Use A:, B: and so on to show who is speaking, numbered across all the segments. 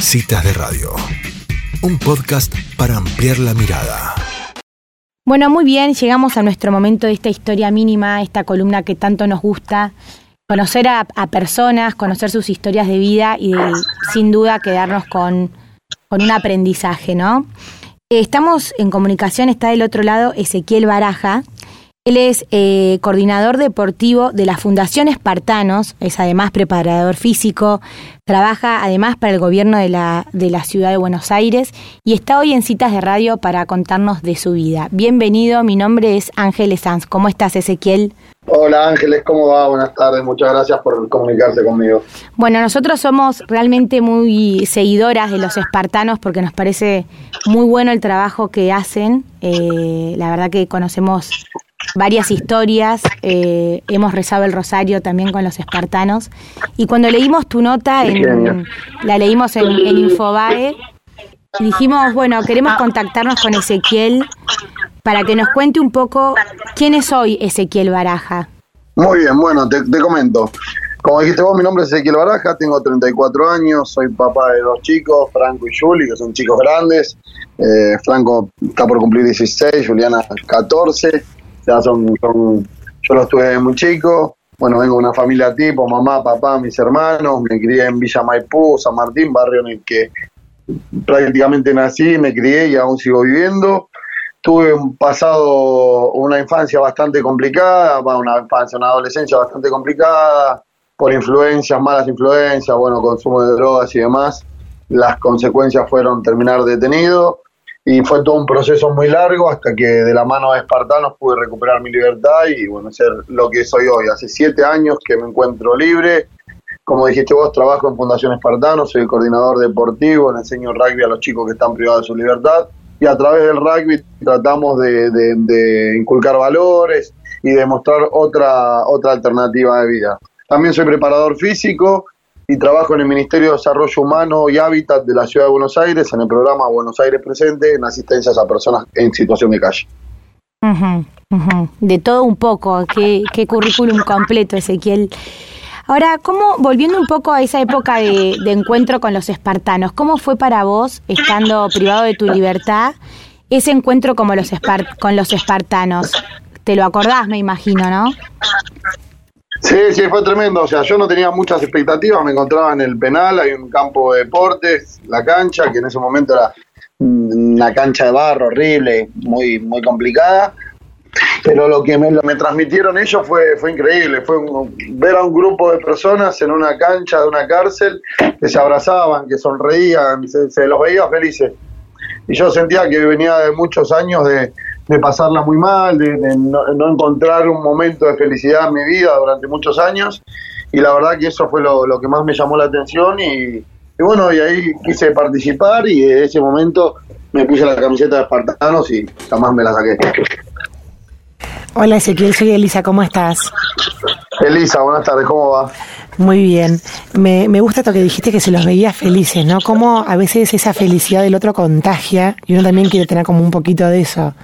A: Citas de Radio, un podcast para ampliar la mirada.
B: Bueno, muy bien, llegamos a nuestro momento de esta historia mínima, esta columna que tanto nos gusta, conocer a, personas, conocer sus historias de vida y sin duda quedarnos con, un aprendizaje, ¿no? Estamos en comunicación, está del otro lado Ezequiel Baraja, él es eh, coordinador deportivo de la Fundación Espartanos, es además preparador físico, trabaja además para el gobierno de la, de la ciudad de Buenos Aires y está hoy en citas de radio para contarnos de su vida. Bienvenido, mi nombre es Ángeles Sanz. ¿Cómo estás, Ezequiel?
C: Hola Ángeles, ¿cómo va? Buenas tardes, muchas gracias por comunicarse conmigo.
B: Bueno, nosotros somos realmente muy seguidoras de los espartanos porque nos parece muy bueno el trabajo que hacen. Eh, la verdad que conocemos varias historias, eh, hemos rezado el rosario también con los espartanos y cuando leímos tu nota, en, la leímos en, Infobae, dijimos, bueno, queremos contactarnos con Ezequiel para que nos cuente un poco quién es hoy Ezequiel Baraja.
C: Muy bien, bueno, te, comento. Como dijiste vos, mi nombre es Ezequiel Baraja, tengo 34 años, soy papá de dos chicos, Franco y Juli, que son chicos grandes. Eh, Franco está por cumplir 16, Juliana 14 son, yo los tuve muy chico, bueno, vengo de una familia tipo, mamá, papá, mis hermanos, me crié en Villa Maipú, San Martín, barrio en el que prácticamente nací, me crié y aún sigo viviendo. Tuve un pasado, una infancia bastante complicada, una infancia, una adolescencia bastante complicada, por influencias, malas influencias, bueno, consumo de drogas y demás. Las consecuencias fueron terminar detenido y fue todo un proceso muy largo hasta que de la mano de Espartanos pude recuperar mi libertad y bueno, ser lo que soy hoy. Hace siete años que me encuentro libre. Como dijiste vos, trabajo en Fundación Espartanos, soy el coordinador deportivo, enseño rugby a los chicos que están privados de su libertad y a través del rugby tratamos de, de inculcar valores y de mostrar otra, otra alternativa de vida. También soy preparador físico y trabajo en el Ministerio de Desarrollo Humano y Hábitat de la Ciudad de Buenos Aires en el programa Buenos Aires Presente en asistencias a personas en situación de calle.
B: De todo un poco, qué, qué currículum completo, Ezequiel. Ahora, ¿cómo, volviendo un poco a esa época de, encuentro con los espartanos, ¿cómo fue para vos, estando privado de tu libertad, ese encuentro como los con los espartanos? Te lo acordás, me imagino, ¿no?
C: Sí, sí, fue tremendo. O sea, yo no tenía muchas expectativas. Me encontraba en el penal, hay un campo de deportes, la cancha, que en ese momento era una cancha de barro horrible, muy, muy complicada. Pero lo que me, me transmitieron ellos fue, fue increíble. Fue ver a un grupo de personas en una cancha de una cárcel que se abrazaban, que sonreían, se, se los veía felices. Y yo sentía que venía de muchos años de, de pasarla muy mal, de, no, encontrar un momento de felicidad en mi vida durante muchos años. Y la verdad que eso fue lo, que más me llamó la atención y, bueno, y ahí quise participar y de ese momento me puse la camiseta de Espartanos y jamás me la saqué.
D: Hola Ezequiel, soy Elisa, ¿cómo estás?
C: Elisa, buenas tardes, ¿cómo va?
D: Muy bien. Me, me gusta esto que dijiste que se los veía felices, ¿no? Cómo a veces esa felicidad del otro contagia y uno también quiere tener como un poquito de eso.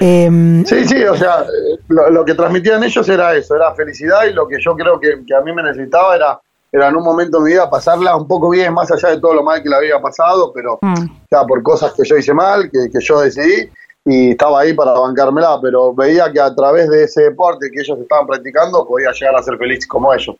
C: Em, sí, sí, o sea, lo, que transmitían ellos era eso, era felicidad y lo que yo creo que, a mí me necesitaba era, era en un momento de mi vida pasarla un poco bien, más allá de todo lo mal que le había pasado, pero mm. ya por cosas que yo hice mal, que, yo decidí y estaba ahí para bancármela, pero veía que a través de ese deporte que ellos estaban practicando podía llegar a ser feliz como ellos.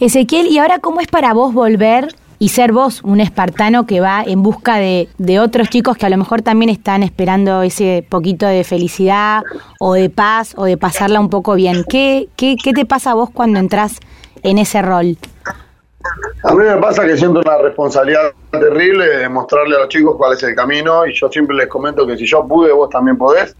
B: Ezequiel, ¿y ahora cómo es para vos volver y ser vos un espartano que va en busca de, otros chicos que a lo mejor también están esperando ese poquito de felicidad o de paz o de pasarla un poco bien. ¿Qué, qué, qué te pasa a vos cuando entras en ese rol?
C: A mí me pasa que siento una responsabilidad terrible de mostrarle a los chicos cuál es el camino y yo siempre les comento que si yo pude, vos también podés.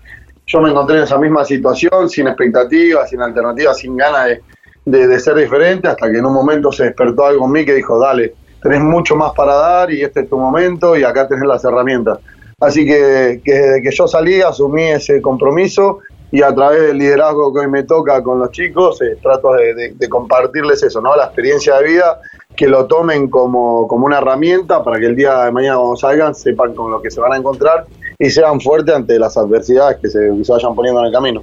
C: Yo me encontré en esa misma situación, sin expectativas, sin alternativas, sin ganas de, de ser diferente, hasta que en un momento se despertó algo en mí que dijo, dale, tenés mucho más para dar y este es tu momento y acá tenés las herramientas. Así que, desde que yo salí asumí ese compromiso y a través del liderazgo que hoy me toca con los chicos eh, trato de, compartirles eso, ¿no? La experiencia de vida, que lo tomen como, como una herramienta para que el día de mañana cuando salgan sepan con lo que se van a encontrar y sean fuertes ante las adversidades que se vayan poniendo en el camino.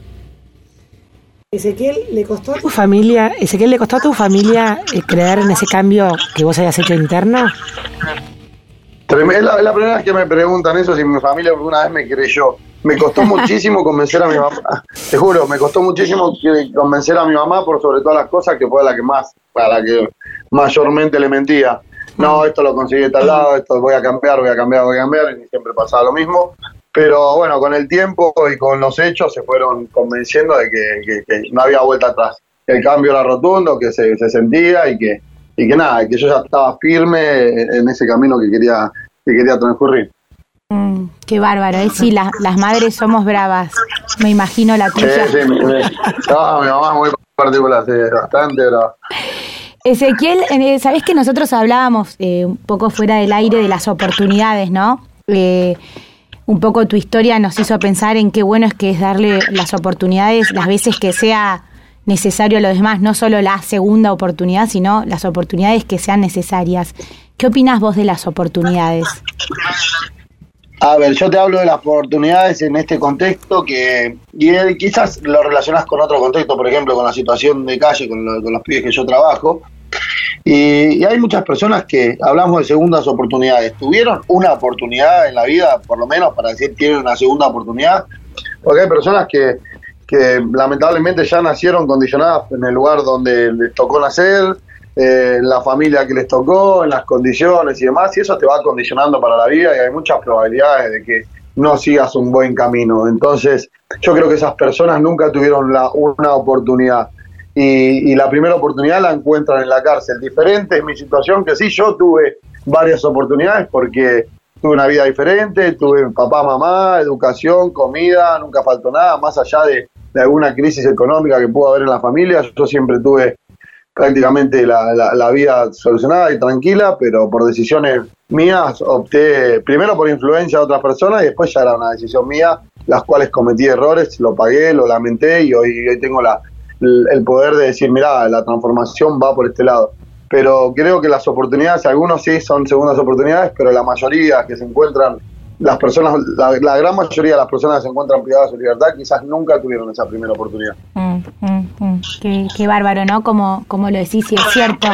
D: Ezequiel, ¿le costó a tu familia, Ezequiel, ¿le costó a tu familia eh, creer en ese cambio que vos hayas hecho interno?
C: Es la, la, primera vez que me preguntan eso, si mi familia alguna vez me creyó. Me costó muchísimo convencer a mi mamá, te juro, me costó muchísimo convencer a mi mamá por sobre todas las cosas que fue la que más, para la que mayormente le mentía. No, esto lo conseguí de tal lado, esto voy a cambiar, voy a cambiar, voy a cambiar, y siempre pasaba lo mismo. Pero bueno, con el tiempo y con los hechos se fueron convenciendo de que, no había vuelta atrás, el cambio era rotundo, que se, sentía y que, y que nada, que yo ya estaba firme en ese camino que quería, que quería transcurrir.
B: Mm, qué bárbaro, ¿eh? Sí, las madres somos bravas. Me imagino la tuya.
C: Sí, sí, mi, no, mi mamá es muy particular, sí, bastante brava.
B: Ezequiel, eh, sabés que nosotros hablábamos eh, un poco fuera del aire de las oportunidades, ¿no? Eh, un poco tu historia nos hizo pensar en qué bueno es que es darle las oportunidades las veces que sea necesario a los demás, no solo la segunda oportunidad, sino las oportunidades que sean necesarias. ¿Qué opinas vos de las oportunidades?
C: A ver, yo te hablo de las oportunidades en este contexto que y quizás lo relacionás con otro contexto, por ejemplo, con la situación de calle, con, con los pibes que yo trabajo, y, hay muchas personas que hablamos de segundas oportunidades. ¿Tuvieron una oportunidad en la vida, por lo menos, para decir tienen una segunda oportunidad? Porque hay personas que, que lamentablemente ya nacieron condicionadas en el lugar donde les tocó nacer, eh, la familia que les tocó, en las condiciones y demás, y eso te va condicionando para la vida y hay muchas probabilidades de que no sigas un buen camino. Entonces, yo creo que esas personas nunca tuvieron la, una oportunidad y, la primera oportunidad la encuentran en la cárcel. Diferente es mi situación, que sí, yo tuve varias oportunidades porque tuve una vida diferente, tuve papá, mamá, educación, comida, nunca faltó nada, más allá de, alguna crisis económica que pudo haber en la familia, yo siempre tuve prácticamente la, la, vida solucionada y tranquila, pero por decisiones mías opté primero por influencia de otras personas y después ya era una decisión mía, las cuales cometí errores, lo pagué, lo lamenté y hoy, hoy tengo la, el poder de decir, mira, la transformación va por este lado. Pero creo que las oportunidades, algunos sí son segundas oportunidades, pero la mayoría que se encuentran, las personas, la, gran mayoría de las personas que se encuentran privadas de su libertad, quizás nunca tuvieron esa primera oportunidad.
B: Mm, mm, mm. Qué, bárbaro, ¿no? Como, como lo decís, y es cierto.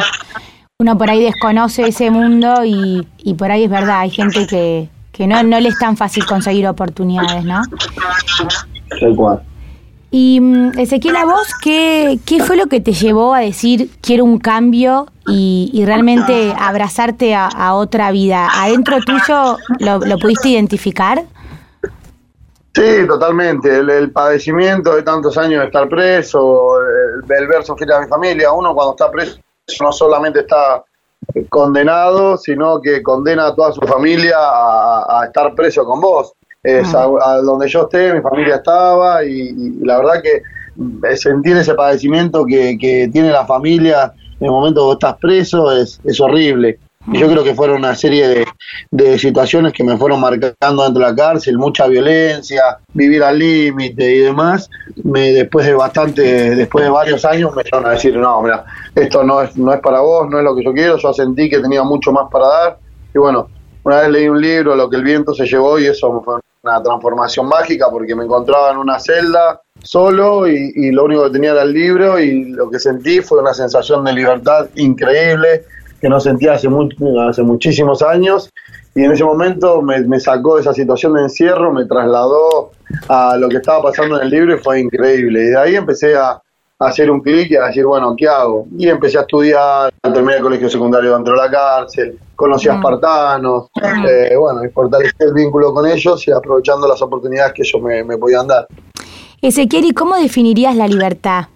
B: Uno por ahí desconoce ese mundo y, y por ahí es verdad, hay gente que, que no, no le es tan fácil conseguir oportunidades, ¿no?
C: Tal cual.
B: Y mm, Ezequiel, a vos, ¿qué, ¿qué fue lo que te llevó a decir quiero un cambio y, realmente abrazarte a, otra vida? ¿Adentro tuyo lo, pudiste identificar?
C: Sí, totalmente. El, padecimiento de tantos años de estar preso, el, el ver sufrir a mi familia. Uno cuando está preso no solamente está condenado, sino que condena a toda su familia a estar preso con vos es a, donde yo esté, mi familia estaba y, la verdad que eh, sentir ese padecimiento que, que tiene la familia en el momento que estás preso es, es horrible. Y yo creo que fueron una serie de, de, situaciones que me fueron marcando dentro de la cárcel, mucha violencia, vivir al límite y demás. Me, después de bastante, después de varios años me fueron a decir, no, mira, esto no es, no es para vos, no es lo que yo quiero. Yo sentí que tenía mucho más para dar. Y bueno, una vez leí un libro, Lo que el viento se llevó, y eso fue una transformación mágica porque me encontraba en una celda solo y, lo único que tenía era el libro y lo que sentí fue una sensación de libertad increíble que no sentía hace, hace muchísimos años y en ese momento me, sacó de esa situación de encierro, me trasladó a lo que estaba pasando en el libro y fue increíble. Y de ahí empecé a, hacer un clic y a decir, bueno, ¿qué hago? Y empecé a estudiar, terminé el colegio secundario dentro de la cárcel, conocí a mm. espartanos, eh, bueno, y fortalecí el vínculo con ellos y aprovechando las oportunidades que ellos me, me podían dar.
B: Ezequiel, ¿y cómo definirías la libertad?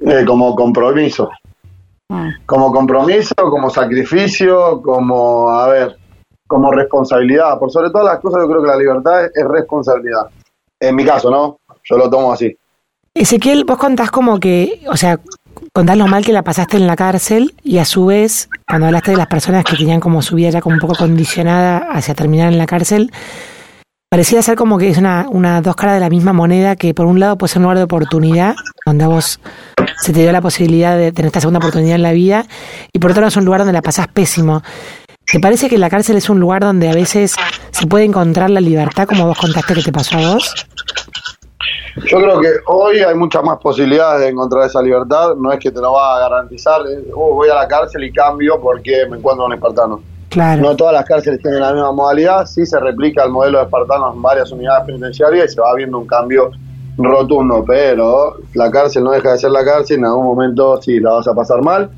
C: Eh, como compromiso. Mm. Como compromiso, como sacrificio, como, a ver, como responsabilidad. Por sobre todas las cosas, yo creo que la libertad es responsabilidad. En mi caso, ¿no? Yo lo tomo así.
D: Ezequiel, vos contás como que, o sea, contás lo mal que la pasaste en la cárcel y a su vez, cuando hablaste de las personas que tenían como su vida ya como un poco condicionada hacia terminar en la cárcel, parecía ser como que es una, una dos caras de la misma moneda que por un lado puede ser un lugar de oportunidad, donde a vos se te dio la posibilidad de tener esta segunda oportunidad en la vida, y por otro lado es un lugar donde la pasás pésimo. ¿Te parece que la cárcel es un lugar donde a veces se puede encontrar la libertad como vos contaste que te pasó a vos?
C: Yo creo que hoy hay muchas más posibilidades de encontrar esa libertad. No es que te lo va a garantizar. Uh, voy a la cárcel y cambio porque me encuentro con espartanos.
D: Claro.
C: No todas las cárceles tienen la misma modalidad. Sí se replica el modelo de espartanos en varias unidades penitenciarias y se va viendo un cambio rotundo. Pero la cárcel no deja de ser la cárcel. En algún momento sí la vas a pasar mal.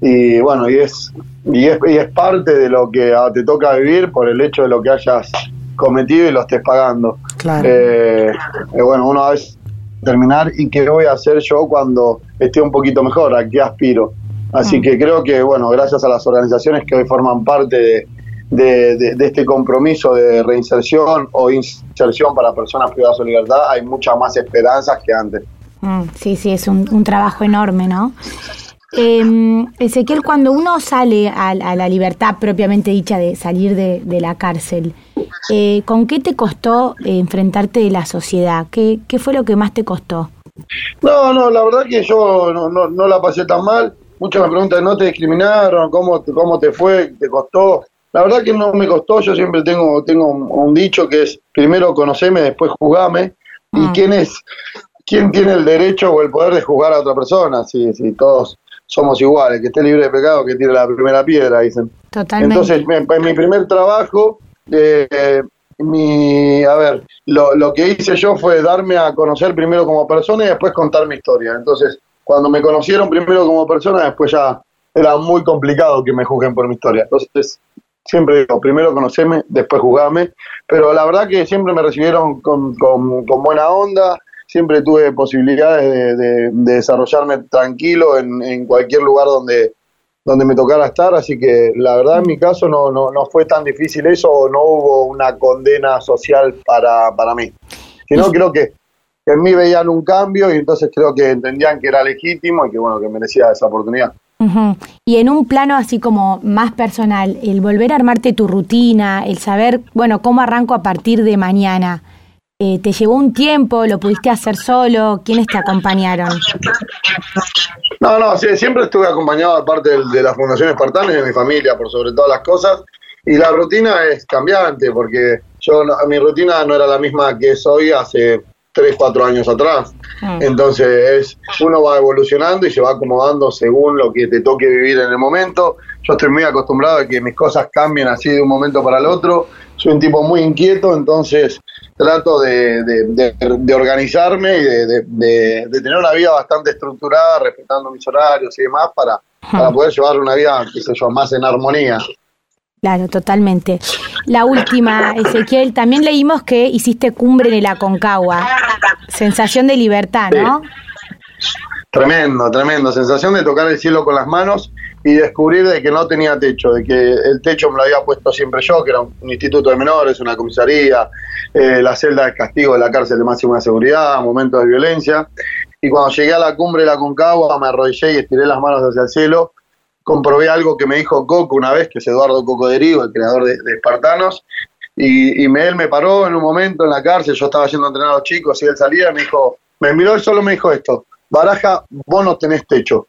C: Y bueno, y es, y es, y es parte de lo que te toca vivir por el hecho de lo que hayas cometido y lo estés pagando.
D: Claro.
C: Eh, eh, bueno, uno a veces terminar y qué voy a hacer yo cuando esté un poquito mejor, a qué aspiro. Así
D: Mm.
C: que creo que, bueno, gracias a las organizaciones que hoy forman parte de, de- de- de este compromiso de reinserción o inserción para personas privadas de libertad, hay muchas más esperanzas que antes.
B: Mm, sí, sí, es un, un trabajo enorme, ¿no? Eh, Ezequiel, cuando uno sale a, a la libertad propiamente dicha de salir de, de la cárcel, eh, ¿con qué te costó eh, enfrentarte de la sociedad? ¿Qué, ¿Qué fue lo que más te costó?
C: No, no, la verdad que yo no, no, no la pasé tan mal. Muchos me preguntan, ¿no te discriminaron? ¿Cómo, te- ¿Cómo te fue? ¿Te costó? La verdad que no me costó. Yo siempre tengo, tengo un, dicho que es, primero conoceme, después juzgame. ¿Y
B: Mm.
C: quién es, quién tiene el derecho o el poder de juzgar a otra persona? Si, si todos somos iguales, que esté libre de pecado, que tire la primera piedra, dicen.
B: Totalmente.
C: Entonces, en mi primer trabajo, eh, mi, a ver, lo, lo que hice yo fue darme a conocer primero como persona y después contar mi historia. Entonces, cuando me conocieron primero como persona, después ya era muy complicado que me juzguen por mi historia. Entonces, siempre digo, primero conoceme, después juzgame. Pero la verdad que siempre me recibieron con, con- buena onda, siempre tuve posibilidades de, de- de desarrollarme tranquilo en, en cualquier lugar donde, donde me tocara estar, así que la verdad en mi caso no, no, no fue tan difícil eso, no hubo una condena social para, para mí. Sino creo que, que en mí veían un cambio y entonces creo que entendían que era legítimo y que bueno, que merecía esa oportunidad.
B: Ujú. Y en un plano así como más personal, el volver a armarte tu rutina, el saber, bueno, cómo arranco a partir de mañana, eh, ¿te llevó un tiempo? ¿Lo pudiste hacer solo? ¿Quiénes te acompañaron?
C: No, no, sí, siempre estuve acompañado aparte del- de, la Fundación Espartana y de mi familia, por sobre todas las cosas. Y la rutina es cambiante, porque yo mi rutina no era la misma que es hoy hace 3, 4 años atrás.
B: Mm.
C: Entonces es, uno va evolucionando y se va acomodando según lo que te toque vivir en el momento. Yo estoy muy acostumbrado a que mis cosas cambien así de un momento para el otro. Soy un tipo muy inquieto, entonces trato de, de- de- de organizarme y de, de- de- de tener una vida bastante estructurada, respetando mis horarios y demás, para, para poder llevar una vida, qué sé yo, más en armonía.
B: Claro, totalmente. La última, Ezequiel, también leímos que hiciste cumbre en el Aconcagua. Sensación de libertad, ¿no?
C: Tremendo, tremendo. Sensación de tocar el cielo con las manos y descubrir de que no tenía techo, de que el techo me lo había puesto siempre yo, que era un, instituto de menores, una comisaría, eh, la celda de castigo de la cárcel de máxima seguridad, momentos de violencia. Y cuando llegué a la cumbre de la Concagua, me arrodillé y estiré las manos hacia el cielo. Comprobé algo que me dijo Coco una vez, que es Eduardo Coco Derigo, el creador de, Espartanos. Y, y me, él me paró en un momento en la cárcel, yo estaba yendo a entrenar a los chicos y él salía me dijo, me miró y solo me dijo esto, Baraja, vos no tenés techo.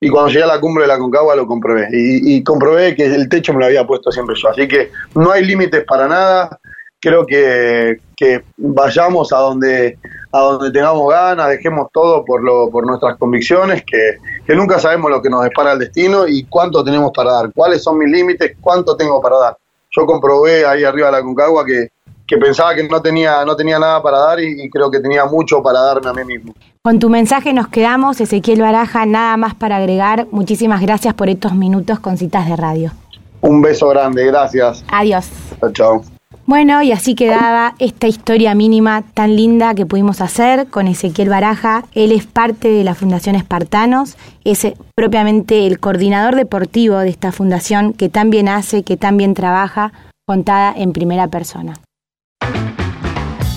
C: Y cuando llegué a la cumbre de la Concagua lo comprobé. Y, y comprobé que el techo me lo había puesto siempre yo. Así que no hay límites para nada. Creo que, que vayamos a donde, a donde tengamos ganas, dejemos todo por, lo, por nuestras convicciones, que, que nunca sabemos lo que nos depara el destino y cuánto tenemos para dar, cuáles son mis límites, cuánto tengo para dar. Yo comprobé ahí arriba de la Concagua que, que pensaba que no tenía, no tenía nada para dar y, y creo que tenía mucho para darme a mí mismo.
B: Con tu mensaje nos quedamos, Ezequiel Baraja, nada más para agregar. Muchísimas gracias por estos minutos con citas de radio.
C: Un beso grande, gracias.
B: Adiós.
C: Chao, chao.
B: Bueno, y así quedaba esta historia mínima tan linda que pudimos hacer con Ezequiel Baraja. Él es parte de la Fundación Espartanos, es eh, propiamente el coordinador deportivo de esta fundación que tan bien hace, que tan bien trabaja, contada en primera persona.